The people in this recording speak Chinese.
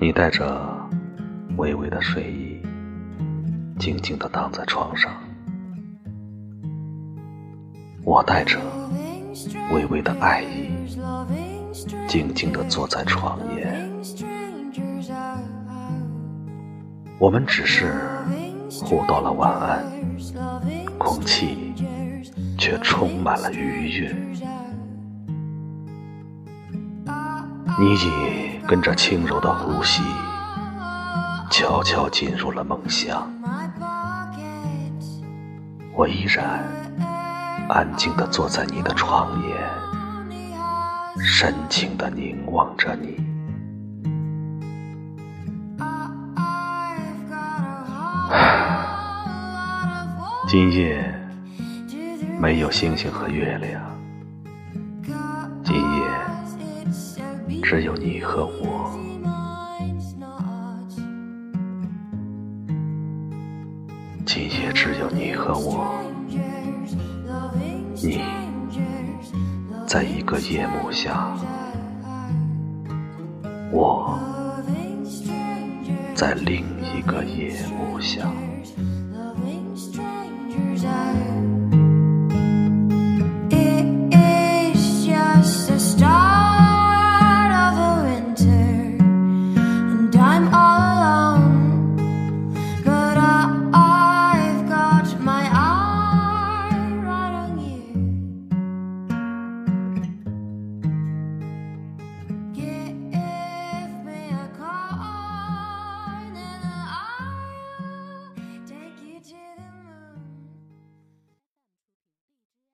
你带着微微的睡意，静静地躺在床上。我带着微微的爱意，静静地坐在床沿。我们只是互道了晚安，空气却充满了愉悦。你已跟着轻柔的呼吸，悄悄进入了梦乡。我依然安静地坐在你的床沿，深情地凝望着你。今夜没有星星和月亮，只有你和我，今夜只有你和我，你在一个夜幕下，我在另一个夜幕下。